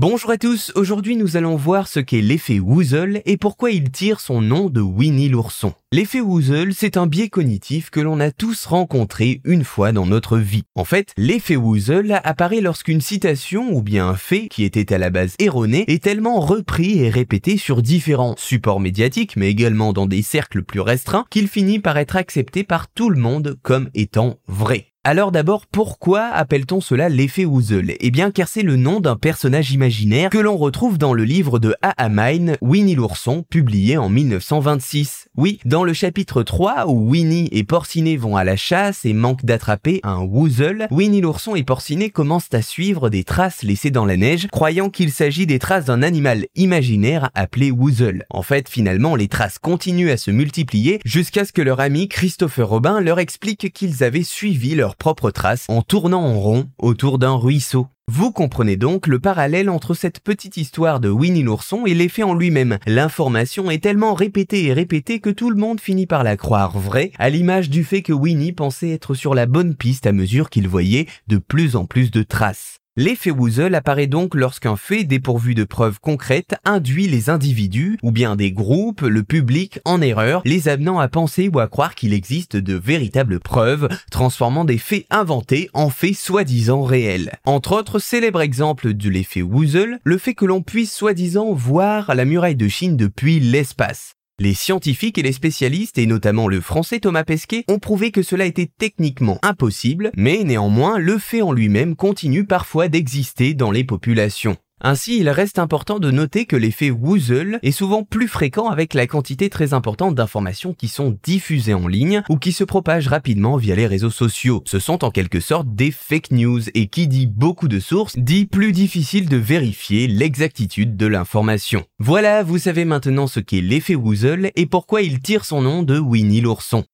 Bonjour à tous, aujourd'hui nous allons voir ce qu'est l'effet Woozle et pourquoi il tire son nom de Winnie l'ourson. L'effet Woozle, c'est un biais cognitif que l'on a tous rencontré une fois dans notre vie. En fait, l'effet Woozle apparaît lorsqu'une citation ou bien un fait qui était à la base erroné est tellement repris et répété sur différents supports médiatiques mais également dans des cercles plus restreints qu'il finit par être accepté par tout le monde comme étant vrai. Alors d'abord, pourquoi appelle-t-on cela l'effet Woozle Eh bien car c'est le nom d'un personnage imaginaire que l'on retrouve dans le livre de A.A. Mine, Winnie l'ourson, publié en 1926. Oui, dans le chapitre 3 où Winnie et Porcinet vont à la chasse et manquent d'attraper un Woozle, Winnie l'ourson et Porcinet commencent à suivre des traces laissées dans la neige, croyant qu'il s'agit des traces d'un animal imaginaire appelé Woozle. En fait, finalement, les traces continuent à se multiplier jusqu'à ce que leur ami Christopher Robin leur explique qu'ils avaient suivi leur propres traces en tournant en rond autour d'un ruisseau. Vous comprenez donc le parallèle entre cette petite histoire de Winnie l'ourson et l'effet en lui-même. L'information est tellement répétée et répétée que tout le monde finit par la croire vraie, à l'image du fait que Winnie pensait être sur la bonne piste à mesure qu'il voyait de plus en plus de traces. L'effet Woozle apparaît donc lorsqu'un fait dépourvu de preuves concrètes induit les individus, ou bien des groupes, le public, en erreur, les amenant à penser ou à croire qu'il existe de véritables preuves, transformant des faits inventés en faits soi-disant réels. Entre autres célèbres exemples de l'effet Woozle, le fait que l'on puisse soi-disant voir la muraille de Chine depuis l'espace. Les scientifiques et les spécialistes, et notamment le français Thomas Pesquet, ont prouvé que cela était techniquement impossible, mais néanmoins le fait en lui-même continue parfois d'exister dans les populations. Ainsi, il reste important de noter que l'effet Woozle est souvent plus fréquent avec la quantité très importante d'informations qui sont diffusées en ligne ou qui se propagent rapidement via les réseaux sociaux. Ce sont en quelque sorte des fake news et qui dit beaucoup de sources dit plus difficile de vérifier l'exactitude de l'information. Voilà, vous savez maintenant ce qu'est l'effet Woozle et pourquoi il tire son nom de Winnie l'ourson.